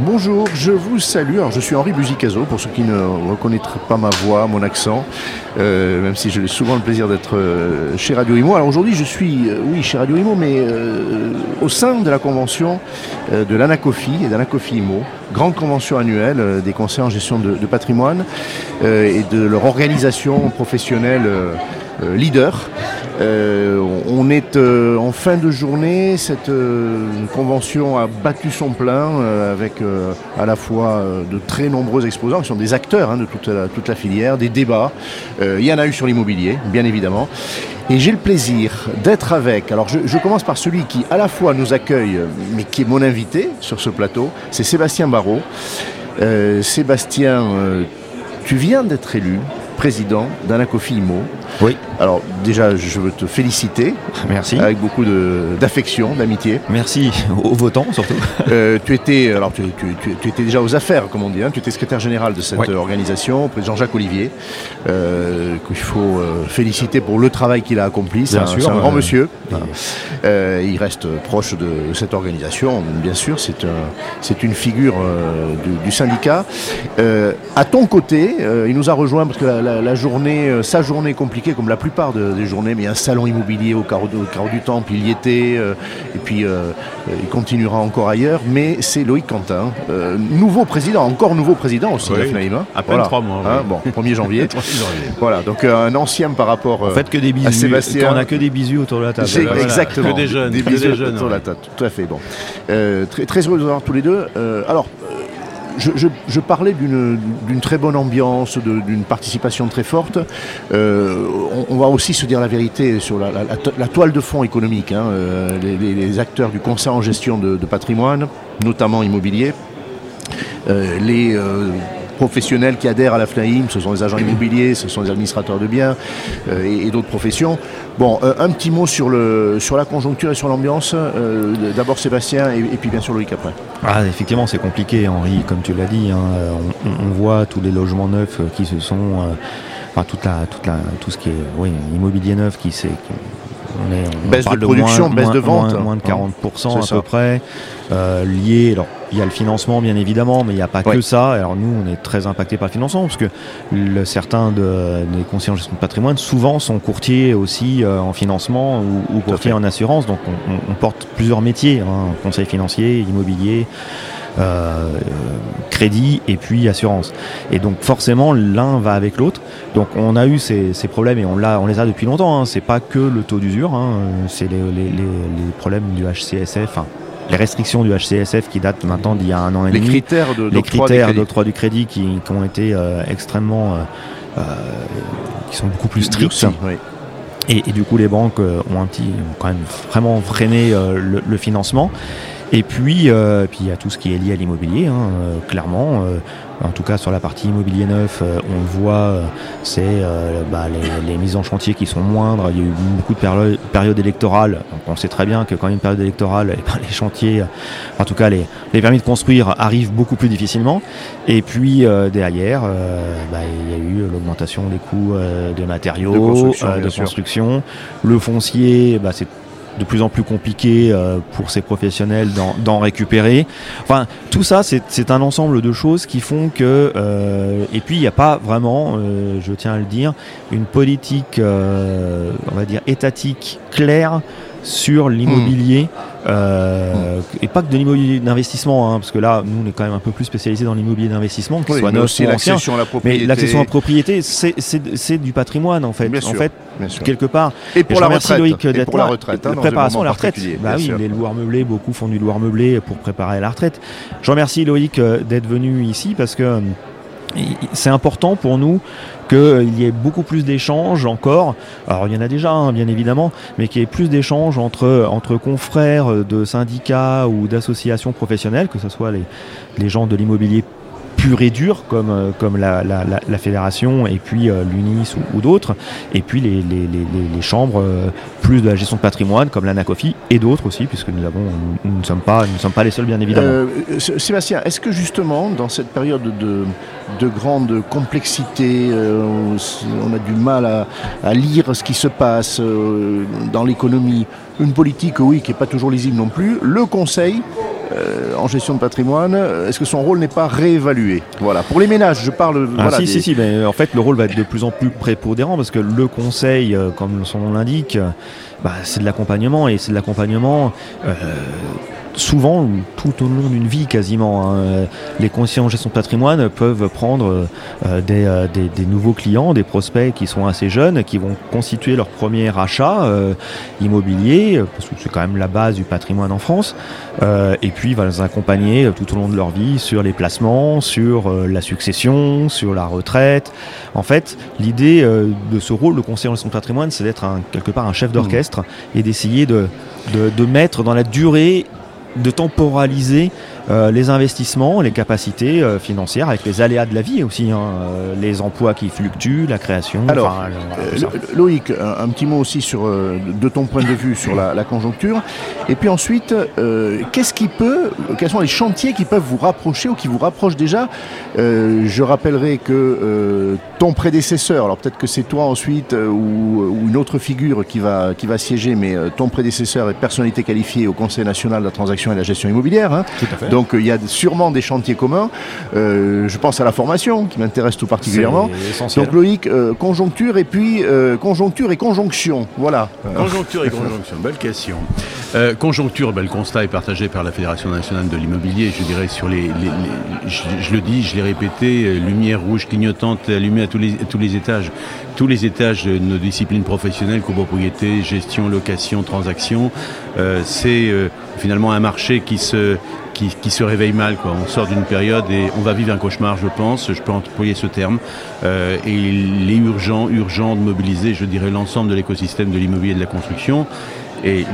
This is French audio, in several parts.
Bonjour, je vous salue. Je suis Henri Buzicazo, pour ceux qui ne reconnaîtraient pas ma voix, mon accent, euh, même si j'ai souvent le plaisir d'être euh, chez Radio Imo. Alors aujourd'hui, je suis, euh, oui, chez Radio Imo, mais au sein de la convention de l'Anacofi et d'Anacofi Imo, grande convention annuelle des conseils en gestion de patrimoine et de leur organisation professionnelle leader. Euh, on est euh, en fin de journée, cette euh, convention a battu son plein avec à la fois de très nombreux exposants qui sont des acteurs hein, de toute la, filière, des débats. il y en a eu sur l'immobilier, bien évidemment. Et j'ai le plaisir d'être avec, alors je, commence par celui qui à la fois nous accueille, mais qui est mon invité sur ce plateau, c'est Sébastien Barrault. Sébastien, tu viens d'être élu président d'Anacofi Imo. Oui. Alors déjà, je veux te féliciter. Merci. Avec beaucoup d'affection, d'amitié. Merci aux votants surtout. Euh, tu étais, alors tu, étais déjà aux affaires, comme on dit. Hein. Tu étais secrétaire général de cette organisation, Jean-Jacques Olivier, euh, qu'il faut euh, féliciter pour le travail qu'il a accompli. C'est un, un, grand monsieur. Il reste proche de cette organisation, bien sûr. C'est un, une figure du, syndicat. à ton côté, il nous a rejoint parce que la, journée, sa journée compliquée, comme la plupart des journées, mais un salon immobilier au carreau, du Temple, il y était, euh, et puis euh, il continuera encore ailleurs, mais c'est Loïc Quentin, euh, nouveau président, encore nouveau président aussi, oui, hein. À peine trois mois. Hein, bon, 1er janvier. voilà, donc un ancien par rapport en fait, que des bisous, à Sébastien. On n'a que des bisous autour de la table. Exactement. Que des jeunes. Des bisous autour de la table, tout à fait. Bon. très, très heureux de vous avoir tous les deux. alors, je, parlais d'une très bonne ambiance, d'une participation très forte. Euh, on, va aussi se dire la vérité sur la, toile de fond économique. Hein, euh, les, acteurs du conseil en gestion de, patrimoine, notamment immobilier, euh, les professionnels qui adhèrent à la FNAIM, ce sont les agents immobiliers, ce sont les administrateurs de biens euh, et, d'autres professions. Bon, euh, un petit mot sur, la conjoncture et sur l'ambiance. Euh, d'abord Sébastien et, puis bien sûr Loïc après. Ah, effectivement, c'est compliqué, Henri, comme tu l'as dit. Hein. on, voit tous les logements neufs qui se sont. enfin, la, la, tout ce qui est immobilier neuf qui s'est on est, baisse de production, baisse de vente. Moins, de 40% à peu près. Euh, lié, alors il y a le financement bien évidemment, mais il n'y a pas que ça. Alors nous, on est très impacté par le financement parce que le, certains de, des conseillers en gestion de patrimoine souvent sont courtiers aussi euh, en financement ou, courtiers en assurance. Donc on, porte plusieurs métiers, hein, conseil financier, immobilier. Euh, crédit et puis assurance. Et donc forcément l'un va avec l'autre. Donc on a eu ces, ces problèmes et on, l'a, on les a depuis longtemps. Hein. C'est pas que le taux d'usure, hein. c'est les, les, les, problèmes du HCSF. Hein les restrictions du HCSF qui datent maintenant d'il y a un an et les demi. Critères de, les critères d'octroi du crédit qui, qui ont été euh, extrêmement, euh, euh, qui sont beaucoup plus stricts. Et, et, du coup, les banques ont un petit, ont quand même vraiment freiné le, le, financement. Et puis, euh, puis il y a tout ce qui est lié à l'immobilier, hein, euh, clairement. Euh, en tout cas, sur la partie immobilier neuf, on le voit, c'est bah, les, les, mises en chantier qui sont moindres. Il y a eu beaucoup de périodes période électorales. Donc on sait très bien que quand il y a une période électorale, eh ben, les chantiers, en tout cas les, les, permis de construire, arrivent beaucoup plus difficilement. Et puis derrière, bah, il y a eu l'augmentation des coûts de matériaux, de construction. de construction. Le foncier, bah, c'est de plus en plus compliqué euh, pour ces professionnels d'en récupérer. Enfin, tout ça, c'est un ensemble de choses qui font que, euh, et puis il n'y a pas vraiment, euh, je tiens à le dire, une politique, on va dire, étatique claire sur l'immobilier. Euh, et pas que de l'immobilier d'investissement, hein, parce que là, nous, on est quand même un peu plus spécialisé dans l'immobilier d'investissement, qu'il soit neuf ou ancien. À la propriété. Mais l'accession à la propriété, c'est du patrimoine, en fait. en fait, quelque part. Et pour la retraite. Loïc d'être pour la retraite. Hein, préparation à la retraite. Bah oui, les loueurs meublés, beaucoup font du loueur meublé pour préparer la retraite. Je remercie Loïc euh, d'être venu ici parce que c'est important pour nous qu'il y ait beaucoup plus d'échanges encore. Alors il y en a déjà, hein, bien évidemment, mais qu'il y ait plus d'échanges entre, entre confrères de syndicats ou d'associations professionnelles, que ce soit les, les gens de l'immobilier pur et dur comme, euh, comme la, fédération et puis euh, l'UNIS ou, d'autres, et puis les, les, chambres plus de la gestion de patrimoine comme l'ANACOFI et d'autres aussi, puisque nous, avons, nous, ne sommes pas, nous ne sommes pas les seuls bien évidemment. Sébastien, est-ce que justement dans cette période de, de grande complexité, on a du mal à, à, lire ce qui se passe dans l'économie, une politique, oui, qui n'est pas toujours lisible non plus, le Conseil euh, en gestion de patrimoine, est-ce que son rôle n'est pas réévalué Voilà. Pour les ménages, je parle. Ah, si, si, si, mais en fait, le rôle va être de plus en plus prépondérant parce que le conseil, euh, comme son nom l'indique, bah, c'est de l'accompagnement et c'est de l'accompagnement. Euh, souvent, tout au long d'une vie quasiment, hein, les conseillers en gestion de patrimoine peuvent prendre euh, euh, des, nouveaux clients, des prospects qui sont assez jeunes, qui vont constituer leur premier achat euh, immobilier, parce que c'est quand même la base du patrimoine en France, et puis va les accompagner tout au long de leur vie sur les placements, sur la succession, sur la retraite. En fait, l'idée de ce rôle de conseiller en gestion de patrimoine, c'est d'être quelque part un chef d'orchestre et d'essayer de, de mettre dans la durée de temporaliser euh, les investissements, les capacités euh, financières avec les aléas de la vie aussi, hein, euh, les emplois qui fluctuent, la création. Alors, Loïc, un, petit mot aussi sur, de ton point de vue sur la, conjoncture. Et puis ensuite, qu'est-ce qui peut, quels sont les chantiers qui peuvent vous rapprocher ou qui vous rapprochent déjà? Je rappellerai que ton prédécesseur, alors peut-être que c'est toi ensuite ou, une autre figure qui va, qui va siéger, mais ton prédécesseur est personnalité qualifiée au Conseil national de la transaction et de la gestion immobilière. Hein. Tout à fait. Donc il y a sûrement des chantiers communs. Euh, je pense à la formation qui m'intéresse tout particulièrement. Donc Loïc, euh, conjoncture et puis euh, conjoncture et conjonction. Voilà. Conjoncture et conjonction, belle question. conjoncture, ben, le constat est partagé par la Fédération nationale de l'immobilier. Je dirais sur les, je, le dis, je l'ai répété, lumière rouge clignotante allumée à tous les, tous les étages, tous les étages de nos disciplines professionnelles, copropriété, gestion, location, transaction. C'est finalement un marché qui se qui, se réveille mal. Quoi. On sort d'une période et on va vivre un cauchemar, je pense, je peux employer ce terme. Euh, et il est urgent, urgent de mobiliser, je dirais, l'ensemble de l'écosystème de l'immobilier et de la construction. Et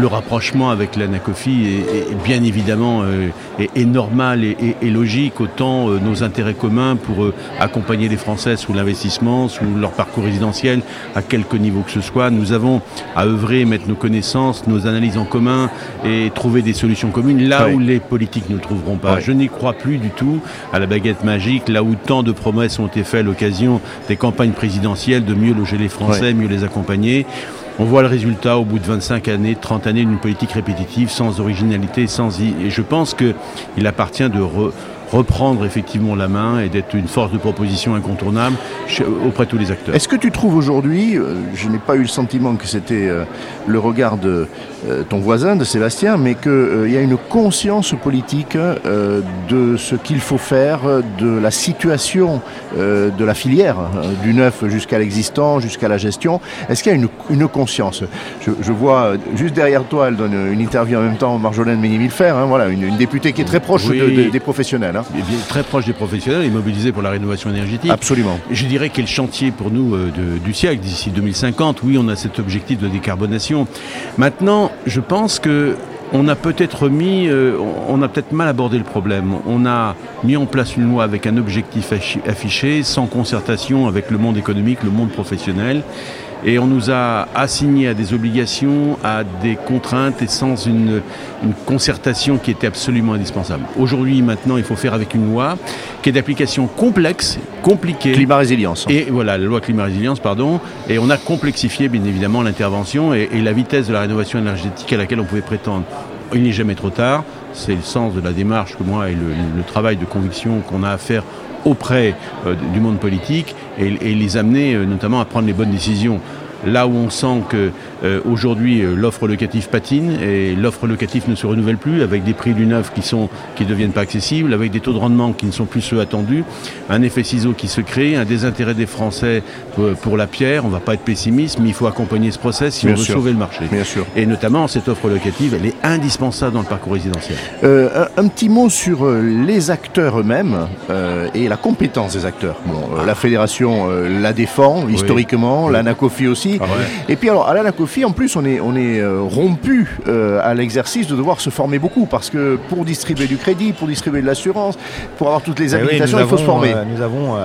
le, rapprochement avec l'ANACOFI est, bien évidemment euh, est, normal et, logique, autant euh, nos intérêts communs pour euh, accompagner les Français sous l'investissement, sous leur parcours résidentiel, à quelque niveau que ce soit. Nous avons à œuvrer, mettre nos connaissances, nos analyses en commun et trouver des solutions communes là où les politiques ne le trouveront pas. Je n'y crois plus du tout à la baguette magique, là où tant de promesses ont été faites à l'occasion des campagnes présidentielles de mieux loger les Français, mieux les accompagner. On voit le résultat au bout de 25 années, 30 années d'une politique répétitive, sans originalité, sans... Et je pense qu'il appartient de reprendre effectivement la main et d'être une force de proposition incontournable auprès de tous les acteurs. Est-ce que tu trouves aujourd'hui, euh, je n'ai pas eu le sentiment que c'était euh, le regard de euh, ton voisin, de Sébastien, mais qu'il y a une conscience politique de ce qu'il faut faire, de la situation de la filière, du neuf jusqu'à l'existant, jusqu'à la gestion? Est-ce qu'il y a une, conscience? Je, vois juste derrière toi, elle donne une interview en même temps, Marjolaine Méniville-Fer, hein, voilà, une, députée qui est très proche des professionnels. Hein. Très proche des professionnels et mobilisé pour la rénovation énergétique. Absolument. Je dirais quel chantier pour nous euh, du siècle d'ici 2050. Oui, on a cet objectif de décarbonation. Maintenant, je pense que on a peut-être mis, euh, on a peut-être mal abordé le problème. On a mis en place une loi avec un objectif affiché, sans concertation avec le monde économique, le monde professionnel et on nous a assigné à des obligations, à des contraintes et sans une, concertation qui était absolument indispensable. Aujourd'hui, maintenant, il faut faire avec une loi qui est d'application complexe, compliquée. Climat résilience. Et voilà, la loi climat résilience, pardon. Et on a complexifié, bien évidemment, l'intervention et, la vitesse de la rénovation énergétique à laquelle on pouvait prétendre. Il n'est jamais trop tard. C'est le sens de la démarche que moi et le travail de conviction qu'on a à faire auprès euh, du monde politique et, les amener euh, notamment à prendre les bonnes décisions. Là où on sent que euh, aujourd'hui euh, l'offre locative patine et l'offre locative ne se renouvelle plus avec des prix du neuf qui sont qui deviennent pas accessibles, avec des taux de rendement qui ne sont plus ceux attendus, un effet ciseau qui se crée, un désintérêt des Français pour, la pierre. On va pas être pessimiste, mais il faut accompagner ce process si on veut sauver le marché. Bien sûr. Et notamment cette offre locative, elle est indispensable dans le parcours résidentiel. Euh, un, petit mot sur les acteurs eux-mêmes et la compétence des acteurs. Bon, La fédération la défend historiquement, l'ANACOFI aussi. Ah et puis alors, à l'Anacofi, en plus, on est, on est rompu à l'exercice de devoir se former beaucoup parce que pour distribuer du crédit, pour distribuer de l'assurance, pour avoir toutes les eh habilitations, il faut se former. nous avons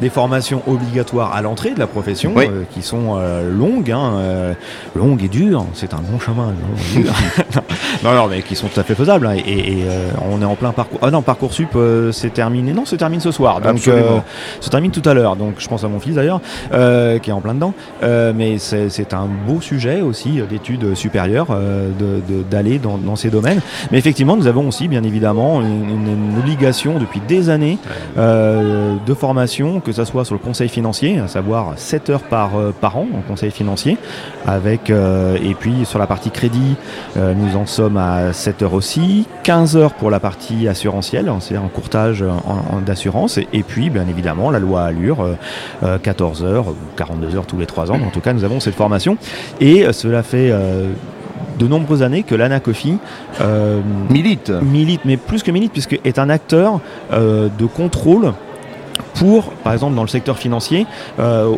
des formations obligatoires à l'entrée de la profession euh, qui sont euh, longues, hein, euh, longues et dures. C'est un long chemin. non, non, mais qui sont tout à fait faisables. Hein, et, on est en plein parcours. Ah non, parcoursup, c'est terminé. Non, c'est termine ce soir. Donc, se termine tout à l'heure. Donc, je pense à mon fils d'ailleurs, qui est en plein dedans. mais c'est un beau sujet aussi d'études supérieures, d'aller dans, dans, ces domaines. Mais effectivement, nous avons aussi, bien évidemment, une, une obligation depuis des années de formation que ce soit sur le conseil financier, à savoir 7 heures par, euh, par an en conseil financier, avec euh, et puis sur la partie crédit, euh, nous en sommes à 7 heures aussi, 15 heures pour la partie assurantielle, hein, c'est-à-dire un courtage d'assurance, et, puis bien évidemment la loi Allure, 14 heures, 42 heures tous les 3 ans, en tout cas nous avons cette formation, et cela fait de nombreuses années que l'ANACOFI milite. Milite, mais plus que milite, puisque est un acteur de contrôle pour, par exemple, dans le secteur financier, euh,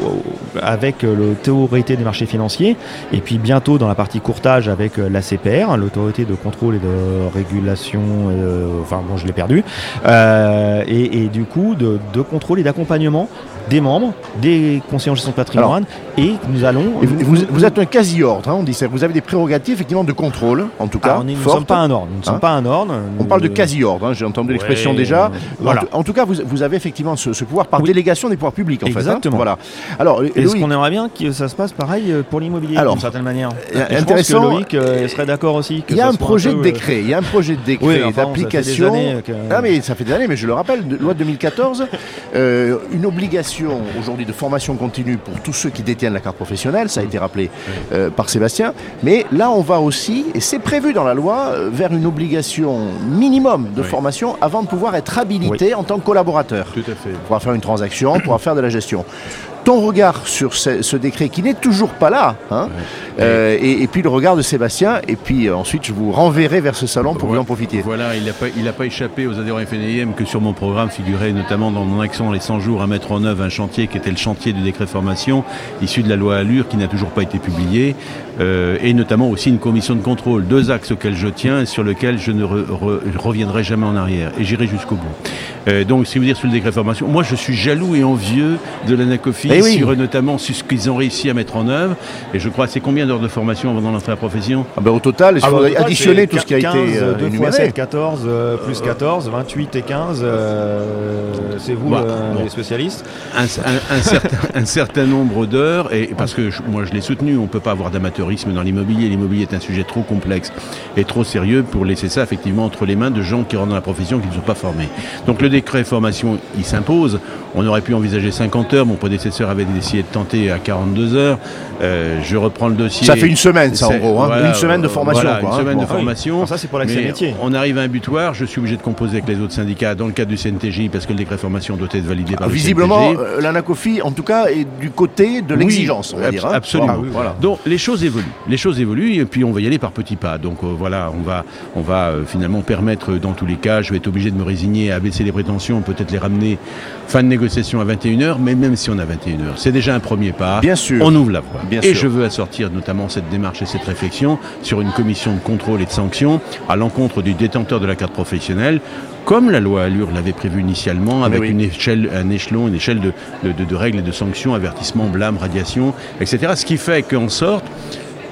avec l'autorité des marchés financiers, et puis bientôt dans la partie courtage avec euh, l'ACPR, l'autorité de contrôle et de régulation, euh, enfin bon, je l'ai perdu, et, du coup de, de contrôle et d'accompagnement des membres, des conseillers en gestion de patrimoine, et nous allons. vous, êtes un quasi-ordre, hein, on dit ça. Vous avez des prérogatives effectivement de contrôle, en tout cas. nous ne sommes pas un ordre. Nous ne sommes hein pas un ordre. On parle de quasi-ordre. Hein, j'ai entendu l'expression déjà. Voilà. En, tout cas, vous, avez effectivement ce, pouvoir par délégation des pouvoirs publics, en fait. Exactement. Voilà. Alors, est-ce qu'on aimerait bien que ça se passe pareil euh, pour l'immobilier, d'une certaine manière Intéressant. Je pense que Loïc euh, serait d'accord aussi. Il y a un projet de euh, décret. Il y a un projet de décret d'application. Ah mais ça fait des années, mais je le rappelle, loi de 2014, une obligation aujourd'hui de formation continue pour tous ceux qui détiennent la carte professionnelle, ça a été rappelé euh, par Sébastien, mais là on va aussi, et c'est prévu dans la loi, euh, vers une obligation minimum de formation avant de pouvoir être habilité en tant que collaborateur. Tout à fait. Pour faire une transaction, pour faire de la gestion ton regard sur ce, décret qui n'est toujours pas là, hein, euh, et, puis le regard de Sébastien, et puis euh, ensuite je vous renverrai vers ce salon pour vous en profiter. Voilà, il n'a pas, pas échappé aux adhérents FNIM que sur mon programme figurait notamment dans mon action les 100 jours à mettre en œuvre un chantier qui était le chantier du décret formation, issu de la loi Allure qui n'a toujours pas été publié, euh, et notamment aussi une commission de contrôle, deux axes auxquels je tiens et sur lesquels je ne reviendrai jamais en arrière, et j'irai jusqu'au bout. donc si vous dire sur le décret formation, moi je suis jaloux et envieux de l'ANACOFI eh sur notamment sur ce qu'ils ont réussi à mettre en œuvre. Et je crois, c'est combien d'heures de formation avant d'entrer à la profession? Ah ben, Au total, il ah faut additionner tout ce qui a été euh, 2 fois 7, 14, euh, plus 14, 28 et 15. Euh, c'est vous bah, euh, les spécialistes? Un, certain, un, certain, nombre d'heures, et parce que moi je l'ai soutenu, on ne peut pas avoir d'amateurisme dans l'immobilier. L'immobilier est un sujet trop complexe et trop sérieux pour laisser ça effectivement entre les mains de gens qui rentrent dans la profession qui ne sont pas formés. Donc le décret formation, il s'impose. On aurait pu envisager 50 heures, mon prédécesseur avait décidé de tenter à 42 heures. Euh, je reprends le dossier. Ça fait une semaine, ça, en gros. Hein. une semaine de formation. une hein. semaine de formation. ça, c'est pour l'accès métier. On arrive à un butoir. Je suis obligé de composer avec les autres syndicats dans le cadre du CNTJ parce que le décret formation doit être validé par Visiblement, le. Visiblement, l'ANACOFI, en tout cas, est du côté de l'exigence, on va dire. Hein. Absolument. Voilà. Donc, les choses évoluent. Les choses évoluent et puis on va y aller par petits pas. Donc, euh, voilà, on va, on va euh, finalement permettre, dans tous les cas, je vais être obligé de me résigner à baisser les prétentions, peut-être les ramener fin de négociation à 21h, mais même si on a 21h, c'est déjà un premier pas. Bien sûr. On ouvre la voie. et je veux assortir notamment cette démarche et cette réflexion sur une commission de contrôle et de sanctions à l'encontre du détenteur de la carte professionnelle comme la loi Allure l'avait prévu initialement, avec une échelle, un échelon, une échelle de, de, règles et de sanctions, avertissement, blâme, radiation, etc. Ce qui fait qu'en sorte,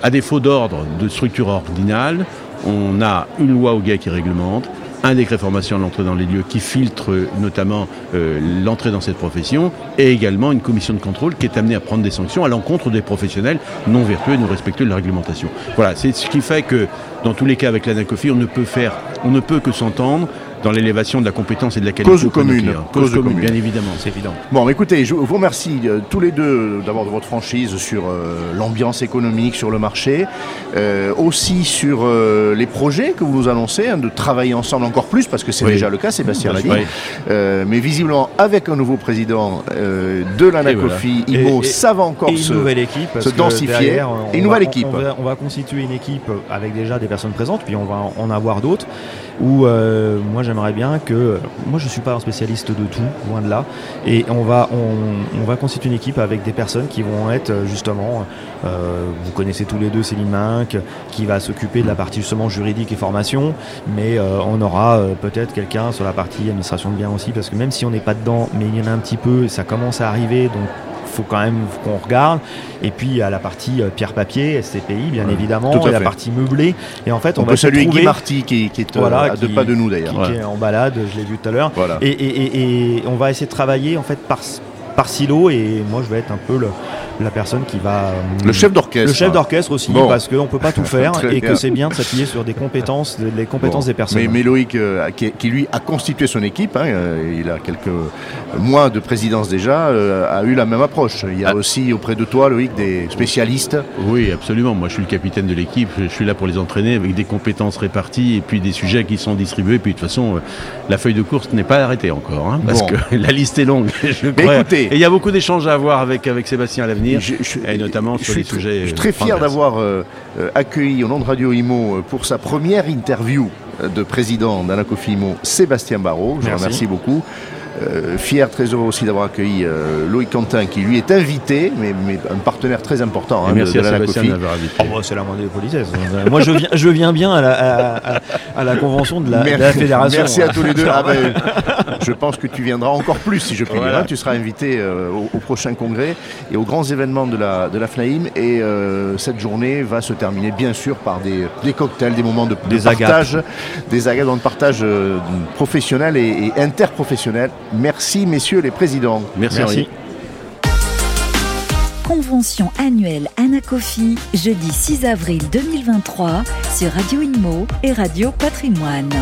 à défaut d'ordre de structure ordinale, on a une loi au gars qui réglemente, un décret formation à l'entrée dans les lieux qui filtre notamment euh, l'entrée dans cette profession et également une commission de contrôle qui est amenée à prendre des sanctions à l'encontre des professionnels non vertueux et non respectueux de la réglementation. Voilà, c'est ce qui fait que dans tous les cas avec l'ANACOFI, on ne peut faire, on ne peut que s'entendre dans l'élévation de la compétence et de la qualité. Cause commune. Cause, commune, bien évidemment, c'est évident. Bon, écoutez, je vous remercie euh, tous les deux d'abord de votre franchise sur euh, l'ambiance économique sur le marché, euh, aussi sur les projets que vous nous annoncez, hein, de travailler ensemble encore plus, parce que c'est déjà le cas, Sébastien l'a dit, mais visiblement avec un nouveau président de l'ANACOFI, IMO, ça va encore se, densifier. et une nouvelle équipe. On va, on va constituer une équipe avec déjà des personnes présentes, puis on va en avoir d'autres. Où moi j'aimerais bien que, moi je suis pas un spécialiste de tout, loin de là, et on va, on, va constituer une équipe avec des personnes qui vont être justement, vous connaissez tous les deux Céline Minck, qui va s'occuper de la partie justement juridique et formation, mais on aura peut-être quelqu'un sur la partie administration de biens aussi, parce que même si on n'est pas dedans, mais il y en a un petit peu, ça commence à arriver, donc faut quand même qu'on regarde. Et puis à la partie euh, pierre-papier, SCPI, bien évidemment, et la partie meublée. Et en fait, on, va peut saluer Guy Marty qui, est euh, voilà, de pas de nous d'ailleurs. Qui, est en balade, je l'ai vu tout à l'heure. Et, et, on va essayer de travailler en fait par, par silo. Et moi, je vais être un peu le la personne qui va. Euh, le chef d'orchestre. Le chef d'orchestre aussi, parce qu'on ne peut pas tout faire et que c'est bien de s'appuyer sur des compétences, les compétences des personnes. Mais, Loïc, euh, qui, lui a constitué son équipe, hein, euh, il a quelques mois de présidence déjà, a eu la même approche. Il y a ah. aussi auprès de toi, Loïc, des spécialistes. Oui, absolument. Moi, je suis le capitaine de l'équipe. Je suis là pour les entraîner avec des compétences réparties et puis des sujets qui sont distribués. Puis de toute façon, la feuille de course n'est pas arrêtée encore, hein, parce que la liste est longue. Je Écoutez, et il y a beaucoup d'échanges à avoir avec, avec Sébastien à l'avenir et notamment sur les sujets. Je suis très fier d'avoir euh, euh, accueilli au nom de Radio Imo euh, pour sa première interview de président d'Anacofi Imo, Sébastien Barrault. Je remercie beaucoup. Euh, fier, très heureux aussi d'avoir accueilli euh, Loïc Quentin, qui lui est invité, mais, un partenaire très important hein, merci de, à Sébastien oh, c'est la moindre des politesses. Moi, je viens, je viens bien à la, à, la convention de la, fédération. Merci à tous les deux. Ah ben, je pense que tu viendras encore plus, si je puis dire. Hein. Tu seras invité euh, au, prochain congrès et aux grands événements de la, de la FNAIM. Et cette journée va se terminer, bien sûr, par des, des cocktails, des moments de, partage, des agates, de partage professionnel et, et interprofessionnel. Merci, messieurs les présidents. Merci. Convention annuelle Anacofi, jeudi 6 avril 2023 sur Radio Inmo et Radio Patrimoine.